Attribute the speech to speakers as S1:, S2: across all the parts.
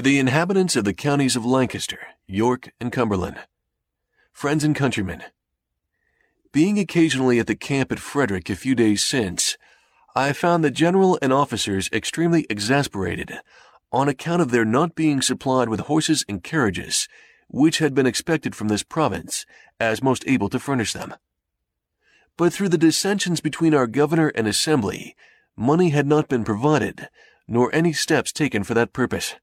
S1: To the inhabitants of the counties of Lancaster, York, and Cumberland, friends and countrymen, being occasionally at the camp at Frederick a few days since, I found the general and officers extremely exasperated on account of their not being supplied with horses and carriages, which had been expected from this province, as most able to furnish them. But through the dissensions between our governor and assembly, money had not been provided, nor any steps taken for that purpose.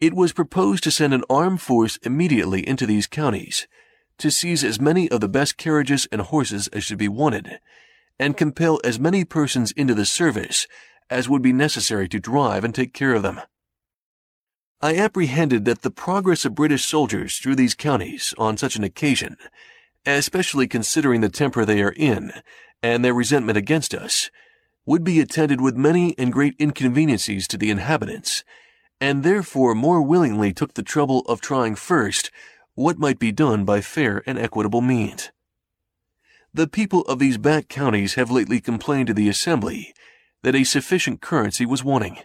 S1: It was proposed to send an armed force immediately into these counties, to seize as many of the best carriages and horses as should be wanted, and compel as many persons into the service as would be necessary to drive and take care of them. I apprehended that the progress of British soldiers through these counties on such an occasion, especially considering the temper they are in and their resentment against us, would be attended with many and great inconveniencies to the inhabitants, and therefore more willingly took the trouble of trying first what might be done by fair and equitable means. The people of these back counties have lately complained to the Assembly that a sufficient currency was wanting.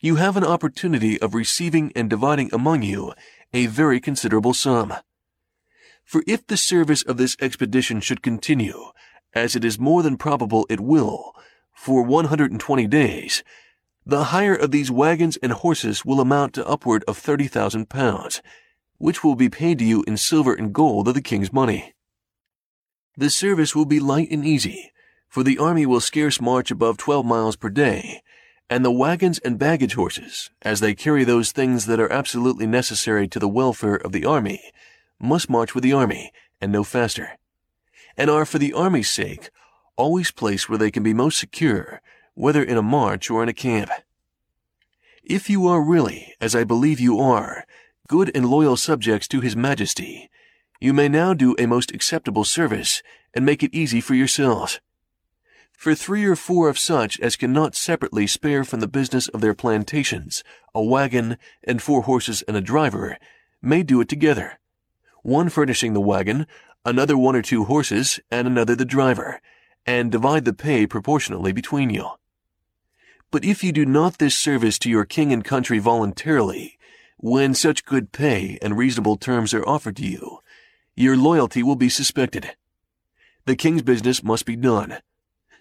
S1: You have an opportunity of receiving and dividing among you a very considerable sum. For if the service of this expedition should continue, as it is more than probable it will, for 120 days, the hire of these wagons and horses will amount to upward of 30,000 pounds, which will be paid to you in silver and gold of the king's money. The service will be light and easy, for the army will scarce march above 12 miles per day, and the wagons and baggage horses, as they carry those things that are absolutely necessary to the welfare of the army, must march with the army, and no faster, and are for the army's sake always placed where they can be most secure, whether in a march or in a camp. If you are really, as I believe you are, good and loyal subjects to His Majesty, you may now do a most acceptable service and make it easy for yourselves. For three or four of such as cannot separately spare from the business of their plantations a wagon and four horses and a driver may do it together, one furnishing the wagon, another one or two horses, and another the driver, and divide the pay proportionately between you. But if you do not this service to your king and country voluntarily, when such good pay and reasonable terms are offered to you, your loyalty will be suspected. The king's business must be done.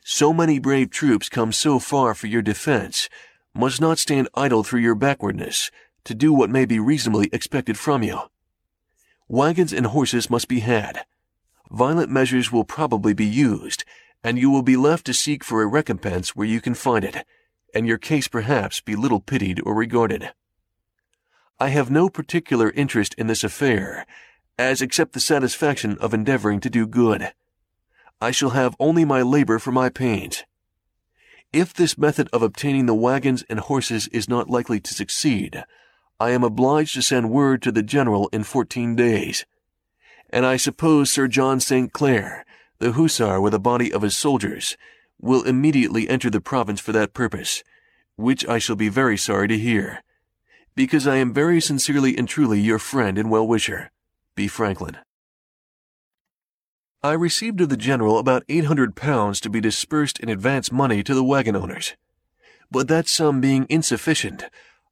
S1: So many brave troops come so far for your defense must not stand idle through your backwardness to do what may be reasonably expected from you. Wagons and horses must be had. Violent measures will probably be used, and you will be left to seek for a recompense where you can find it, and your case perhaps be little pitied or regarded. I have no particular interest in this affair, as except the satisfaction of endeavoring to do good. I shall have only my labor for my pains. If this method of obtaining the wagons and horses is not likely to succeed, I am obliged to send word to the general in fourteen days. And I suppose Sir John St. Clair, the hussar with a body of his soldiers, will immediately enter the province for that purpose, which I shall be very sorry to hear, because I am very sincerely and truly your friend and well-wisher. B. Franklin. I received of the General about 800 pounds to be dispersed in advance money to the wagon owners. But that sum being insufficient,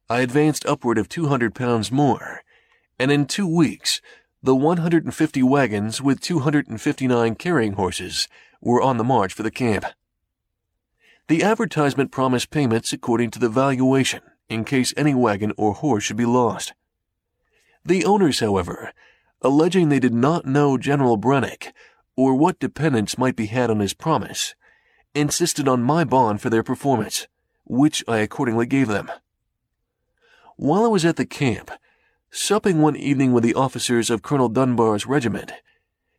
S1: I advanced upward of 200 pounds more, and in two weeks, the 150 wagons with 259 carrying horses were on the march for the camp. The advertisement promised payments according to the valuation in case any wagon or horse should be lost. The owners, however, alleging they did not know General Braddock or what dependence might be had on his promise, insisted on my bond for their performance, which I accordingly gave them. While I was at the camp, supping one evening with the officers of Colonel Dunbar's regiment,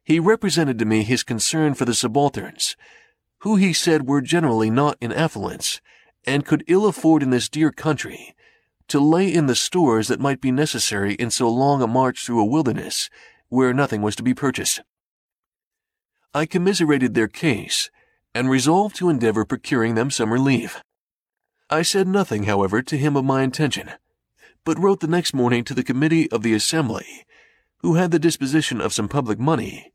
S1: he represented to me his concern for the subalterns, who he said were generally not in affluence, and could ill afford in this dear country to lay in the stores that might be necessary in so long a march through a wilderness where nothing was to be purchased. I commiserated their case and resolved to endeavor procuring them some relief. I said nothing, however, to him of my intention, but wrote the next morning to the committee of the Assembly, who had the disposition of some public money,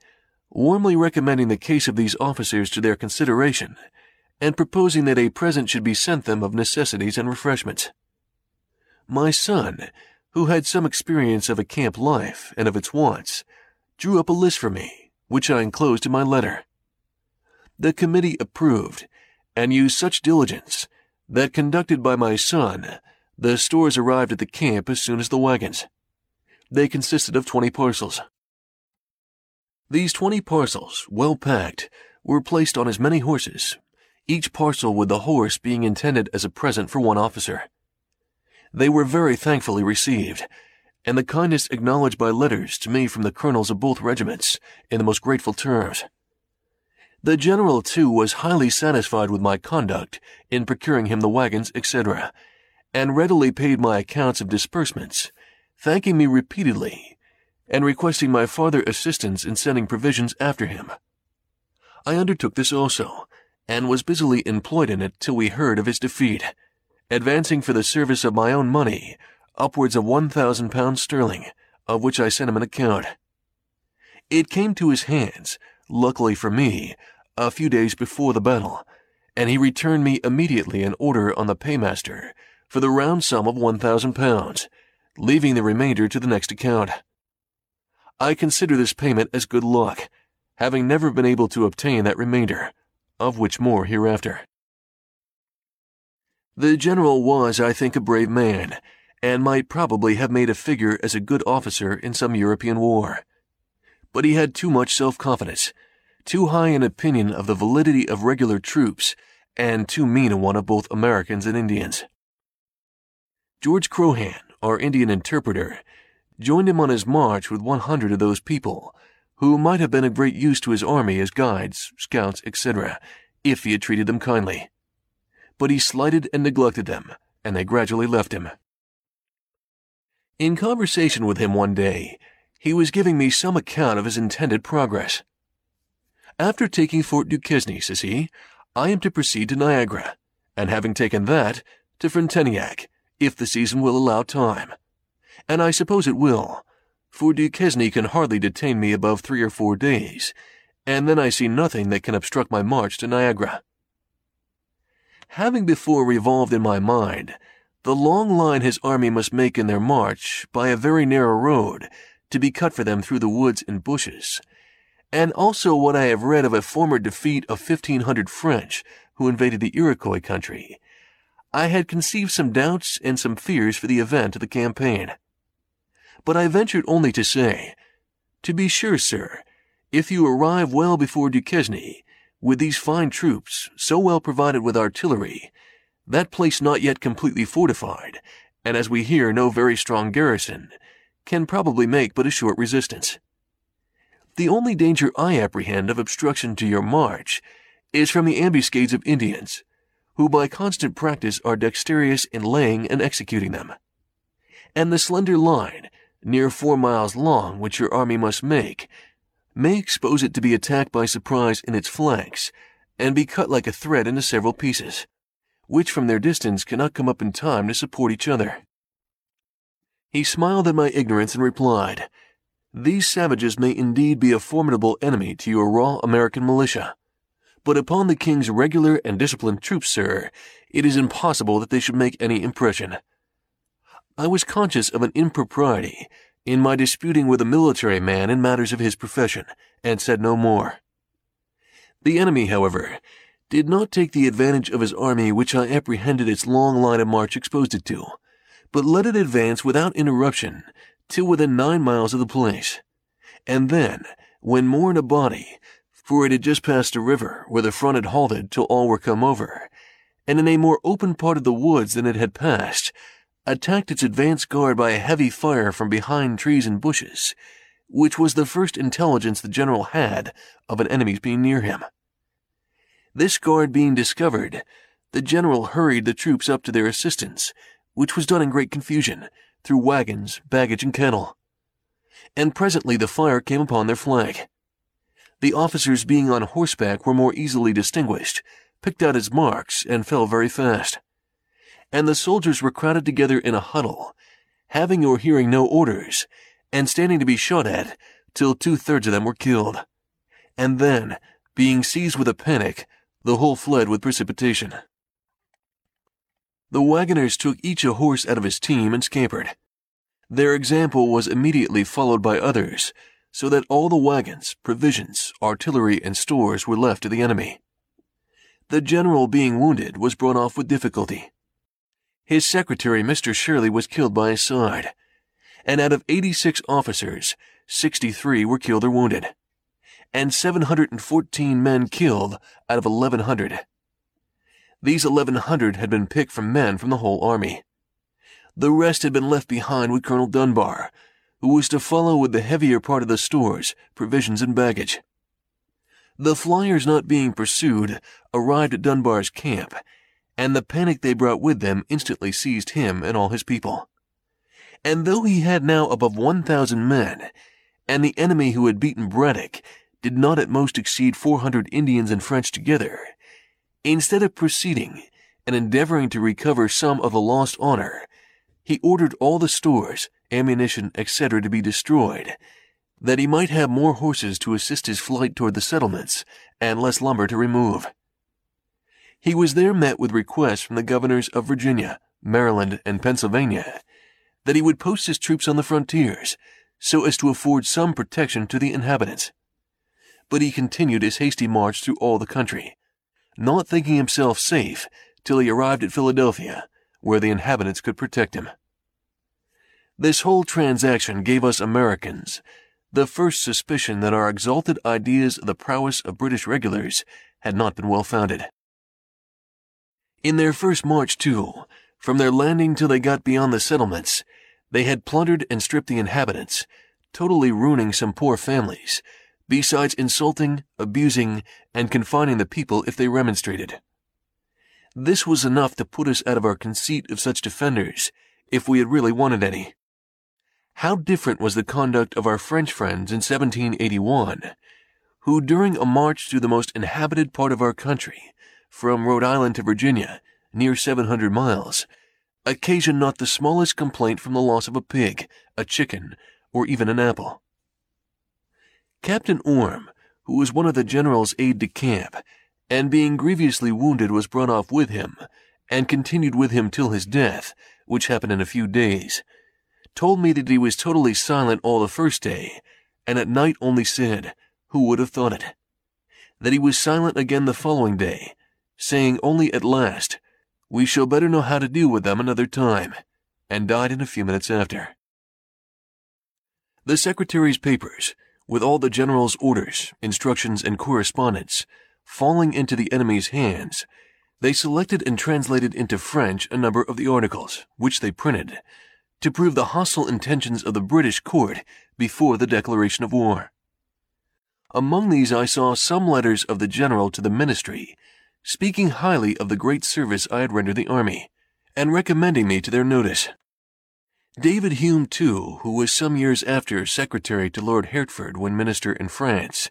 S1: warmly recommending the case of these officers to their consideration, and proposing that a present should be sent them of necessities and refreshments. my son, who had some experience of a camp life and of its wants, drew up a list for me, which I enclosed in my letter. The committee approved and used such diligence that, conducted by my son, the stores arrived at the camp as soon as the wagons. They consisted of 20 parcels. These 20 parcels, well packed, were placed on as many horses, each parcel with the horse being intended as a present for one officer. They were very thankfully received, and the kindness acknowledged by letters to me from the colonels of both regiments in the most grateful terms. The general, too, was highly satisfied with my conduct in procuring him the wagons, etc., and readily paid my accounts of disbursements, thanking me repeatedly and requesting my farther assistance in sending provisions after him. I undertook this also, and was busily employed in it till we heard of his defeat, advancing for the service of my own money upwards of one thousand pounds sterling, of which I sent him an account. It came to his hands, luckily for me, a few days before the battle, and he returned me immediately an order on the paymaster for the round sum of one thousand pounds, leaving the remainder to the next account. I consider this payment as good luck, having never been able to obtain that remainder, of which more hereafter. The general was, I think, a brave man, and might probably have made a figure as a good officer in some European war. But he had too much self-confidence, too high an opinion of the validity of regular troops, and too mean a one of both Americans and Indians. George Croghan, our Indian interpreter, joined him on his march with 100 of those people, who might have been of great use to his army as guides, scouts, etc., if he had treated them kindly. But he slighted and neglected them, and they gradually left him. In conversation with him one day, he was giving me some account of his intended progress. After taking Fort Duquesne, says he, I am to proceed to Niagara, and having taken that, to Frontenac, if the season will allow time. And I suppose it will, for Duquesne can hardly detain me above three or four days, and then I see nothing that can obstruct my march to Niagara. Having before revolved in my mind the long line his army must make in their march by a very narrow road to be cut for them through the woods and bushes, and also what I have read of a former defeat of 1500 French who invaded the Iroquois country, I had conceived some doubts and some fears for the event of the campaign. But I ventured only to say, To be sure, sir, if you arrive well before Duquesne, with these fine troops, so well provided with artillery, that place not yet completely fortified, and as we hear no very strong garrison, can probably make but a short resistance. The only danger I apprehend of obstruction to your march is from the ambuscades of Indians, who by constant practice are dexterous in laying and executing them. And the slender line, near four miles long, which your army must make, may expose it to be attacked by surprise in its flanks, and be cut like a thread into several pieces, which from their distance cannot come up in time to support each other. He smiled at my ignorance and replied, These savages may indeed be a formidable enemy to your raw American militia but upon the king's regular and disciplined troops, sir, it is impossible that they should make any impression. I was conscious of an impropriety in my disputing with a military man in matters of his profession, and said no more. The enemy, however, did not take the advantage of his army which I apprehended its long line of march exposed it to, but let it advance without interruption till within nine miles of the place. And then, when more in a body, for it had just passed a river where the front had halted till all were come over, and in a more open part of the woods than it had passed, attacked its advance guard by a heavy fire from behind trees and bushes, which was the first intelligence the general had of an enemy's being near him. This guard being discovered, the general hurried the troops up to their assistance, which was done in great confusion, through wagons, baggage, and cattle. And presently the fire came upon their flank the officers being on horseback were more easily distinguished, picked out as marks, and fell very fast. And the soldiers were crowded together in a huddle, having or hearing no orders, and standing to be shot at, till two-thirds of them were killed. And then, being seized with a panic, the whole fled with precipitation. The wagoners took each a horse out of his team and scampered. Their example was immediately followed by others, so that all the wagons, provisions, artillery, and stores were left to the enemy. The general, being wounded, was brought off with difficulty. His secretary, Mr. Shirley, was killed by his side, and out of 86 officers, 63 were killed or wounded, and 714 men killed out of 1,100. These 1,100 had been picked from men from the whole army. The rest had been left behind with Colonel Dunbar, who was to follow with the heavier part of the stores, provisions, and baggage. The flyers not being pursued arrived at Dunbar's camp, and the panic they brought with them instantly seized him and all his people. And though he had now above 1,000 men, and the enemy who had beaten Braddock did not at most exceed 400 Indians and French together, instead of proceeding and endeavoring to recover some of the lost honor, he ordered all the stores, ammunition, etc., to be destroyed, that he might have more horses to assist his flight toward the settlements and less lumber to remove. He was there met with requests from the governors of Virginia, Maryland, and Pennsylvania that he would post his troops on the frontiers so as to afford some protection to the inhabitants. But he continued his hasty march through all the country, not thinking himself safe till he arrived at Philadelphia where the inhabitants could protect him. This whole transaction gave us Americans the first suspicion that our exalted ideas of the prowess of British regulars had not been well founded. In their first march, too, from their landing till they got beyond the settlements, they had plundered and stripped the inhabitants, totally ruining some poor families, besides insulting, abusing, and confining the people if they remonstrated. This was enough to put us out of our conceit of such defenders, if we had really wanted any. How different was the conduct of our French friends in 1781, who during a march through the most inhabited part of our country, from Rhode Island to Virginia, near 700 miles, occasioned not the smallest complaint from the loss of a pig, a chicken, or even an apple. Captain Orme, who was one of the general's aide de camp, and being grievously wounded was brought off with him, and continued with him till his death, which happened in a few days, told me that he was totally silent all the first day, and at night only said, Who would have thought it? That he was silent again the following day, saying only at last, We shall better know how to deal with them another time, and died in a few minutes after. The Secretary's papers, with all the General's orders, instructions, and correspondence, falling into the enemy's hands, they selected and translated into French a number of the articles, which they printed, to prove the hostile intentions of the British court before the declaration of war. Among these I saw some letters of the general to the ministry, speaking highly of the great service I had rendered the army, and recommending me to their notice. David Hume, too, who was some years after secretary to Lord Hertford when minister in France,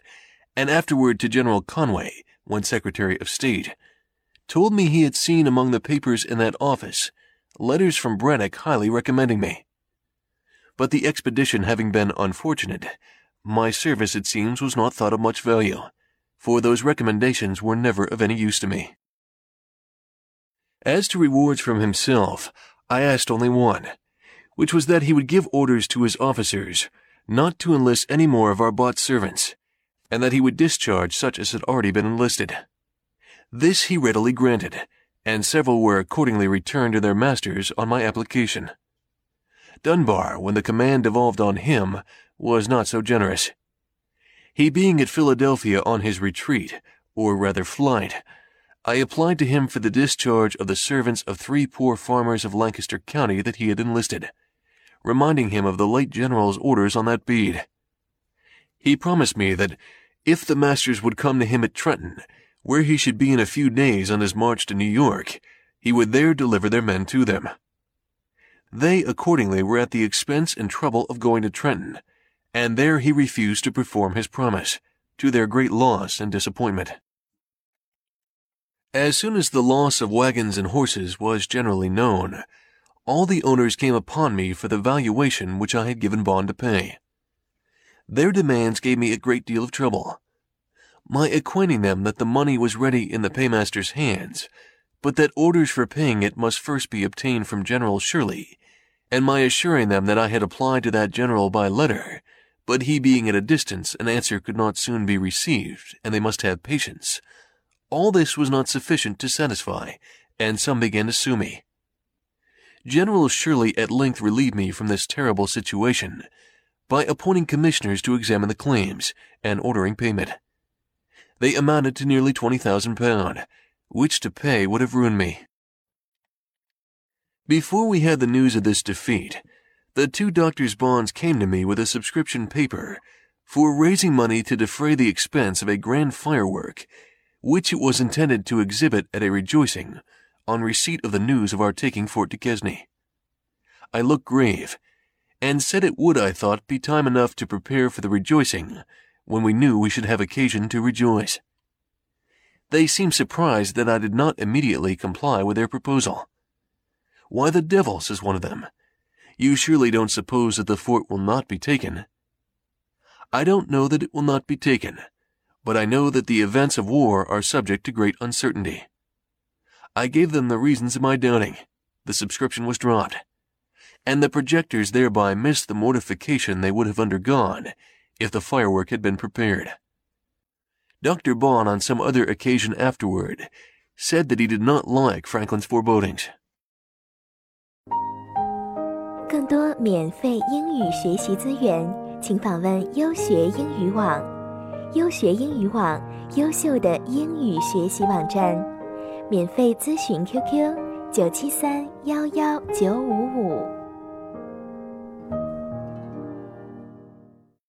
S1: and afterward to General Conway, when Secretary of State, told me he had seen among the papers in that office letters from Braddock highly recommending me. But the expedition having been unfortunate, my service, it seems, was not thought of much value, for those recommendations were never of any use to me. As to rewards from himself, I asked only one, which was that he would give orders to his officers not to enlist any more of our bought servants, and that he would discharge such as had already been enlisted. This he readily granted, and several were accordingly returned to their masters on my application. Dunbar, when the command devolved on him, was not so generous. He being at Philadelphia on his retreat, or rather flight, I applied to him for the discharge of the servants of three poor farmers of Lancaster County that he had enlisted, reminding him of the late general's orders on that bead. He promised me that if the masters would come to him at Trenton, where he should be in a few days on his march to New York, he would there deliver their men to them. They accordingly were at the expense and trouble of going to Trenton, and there he refused to perform his promise, to their great loss and disappointment. As soon as the loss of wagons and horses was generally known, all the owners came upon me for the valuation which I had given bond to pay. Their demands gave me a great deal of trouble. My acquainting them that the money was ready in the paymaster's hands but that orders for paying it must first be obtained from General Shirley, and my assuring them that I had applied to that general by letter, but he being at a distance, an answer could not soon be received, and they must have patience. All this was not sufficient to satisfy, and some began to sue me. General Shirley at length relieved me from this terrible situation by appointing commissioners to examine the claims and ordering payment. They amounted to nearly twenty thousand pounds, which to pay would have ruined me. Before we had the news of this defeat, the two doctors' bonds came to me with a subscription paper for raising money to defray the expense of a grand firework, which it was intended to exhibit at a rejoicing on receipt of the news of our taking Fort Duquesne. I looked grave, and said it would, I thought, be time enough to prepare for the rejoicing when we knew we should have occasion to rejoice. They seemed surprised that I did not immediately comply with their proposal. Why the devil, says one of them, you surely don't suppose that the fort will not be taken. I don't know that it will not be taken, but I know that the events of war are subject to great uncertainty. I gave them the reasons of my doubting. The subscription was dropped, and the projectors thereby missed the mortification they would have undergone if the firework had been prepared. Dr. Bond, on some other occasion afterward, said that he did not like Franklin's forebodings.
S2: 更多免费英语学习资源，请访问优学英语网。优学英语网，优秀的英语学习网站。免费咨询 QQ：九七三幺幺九五五。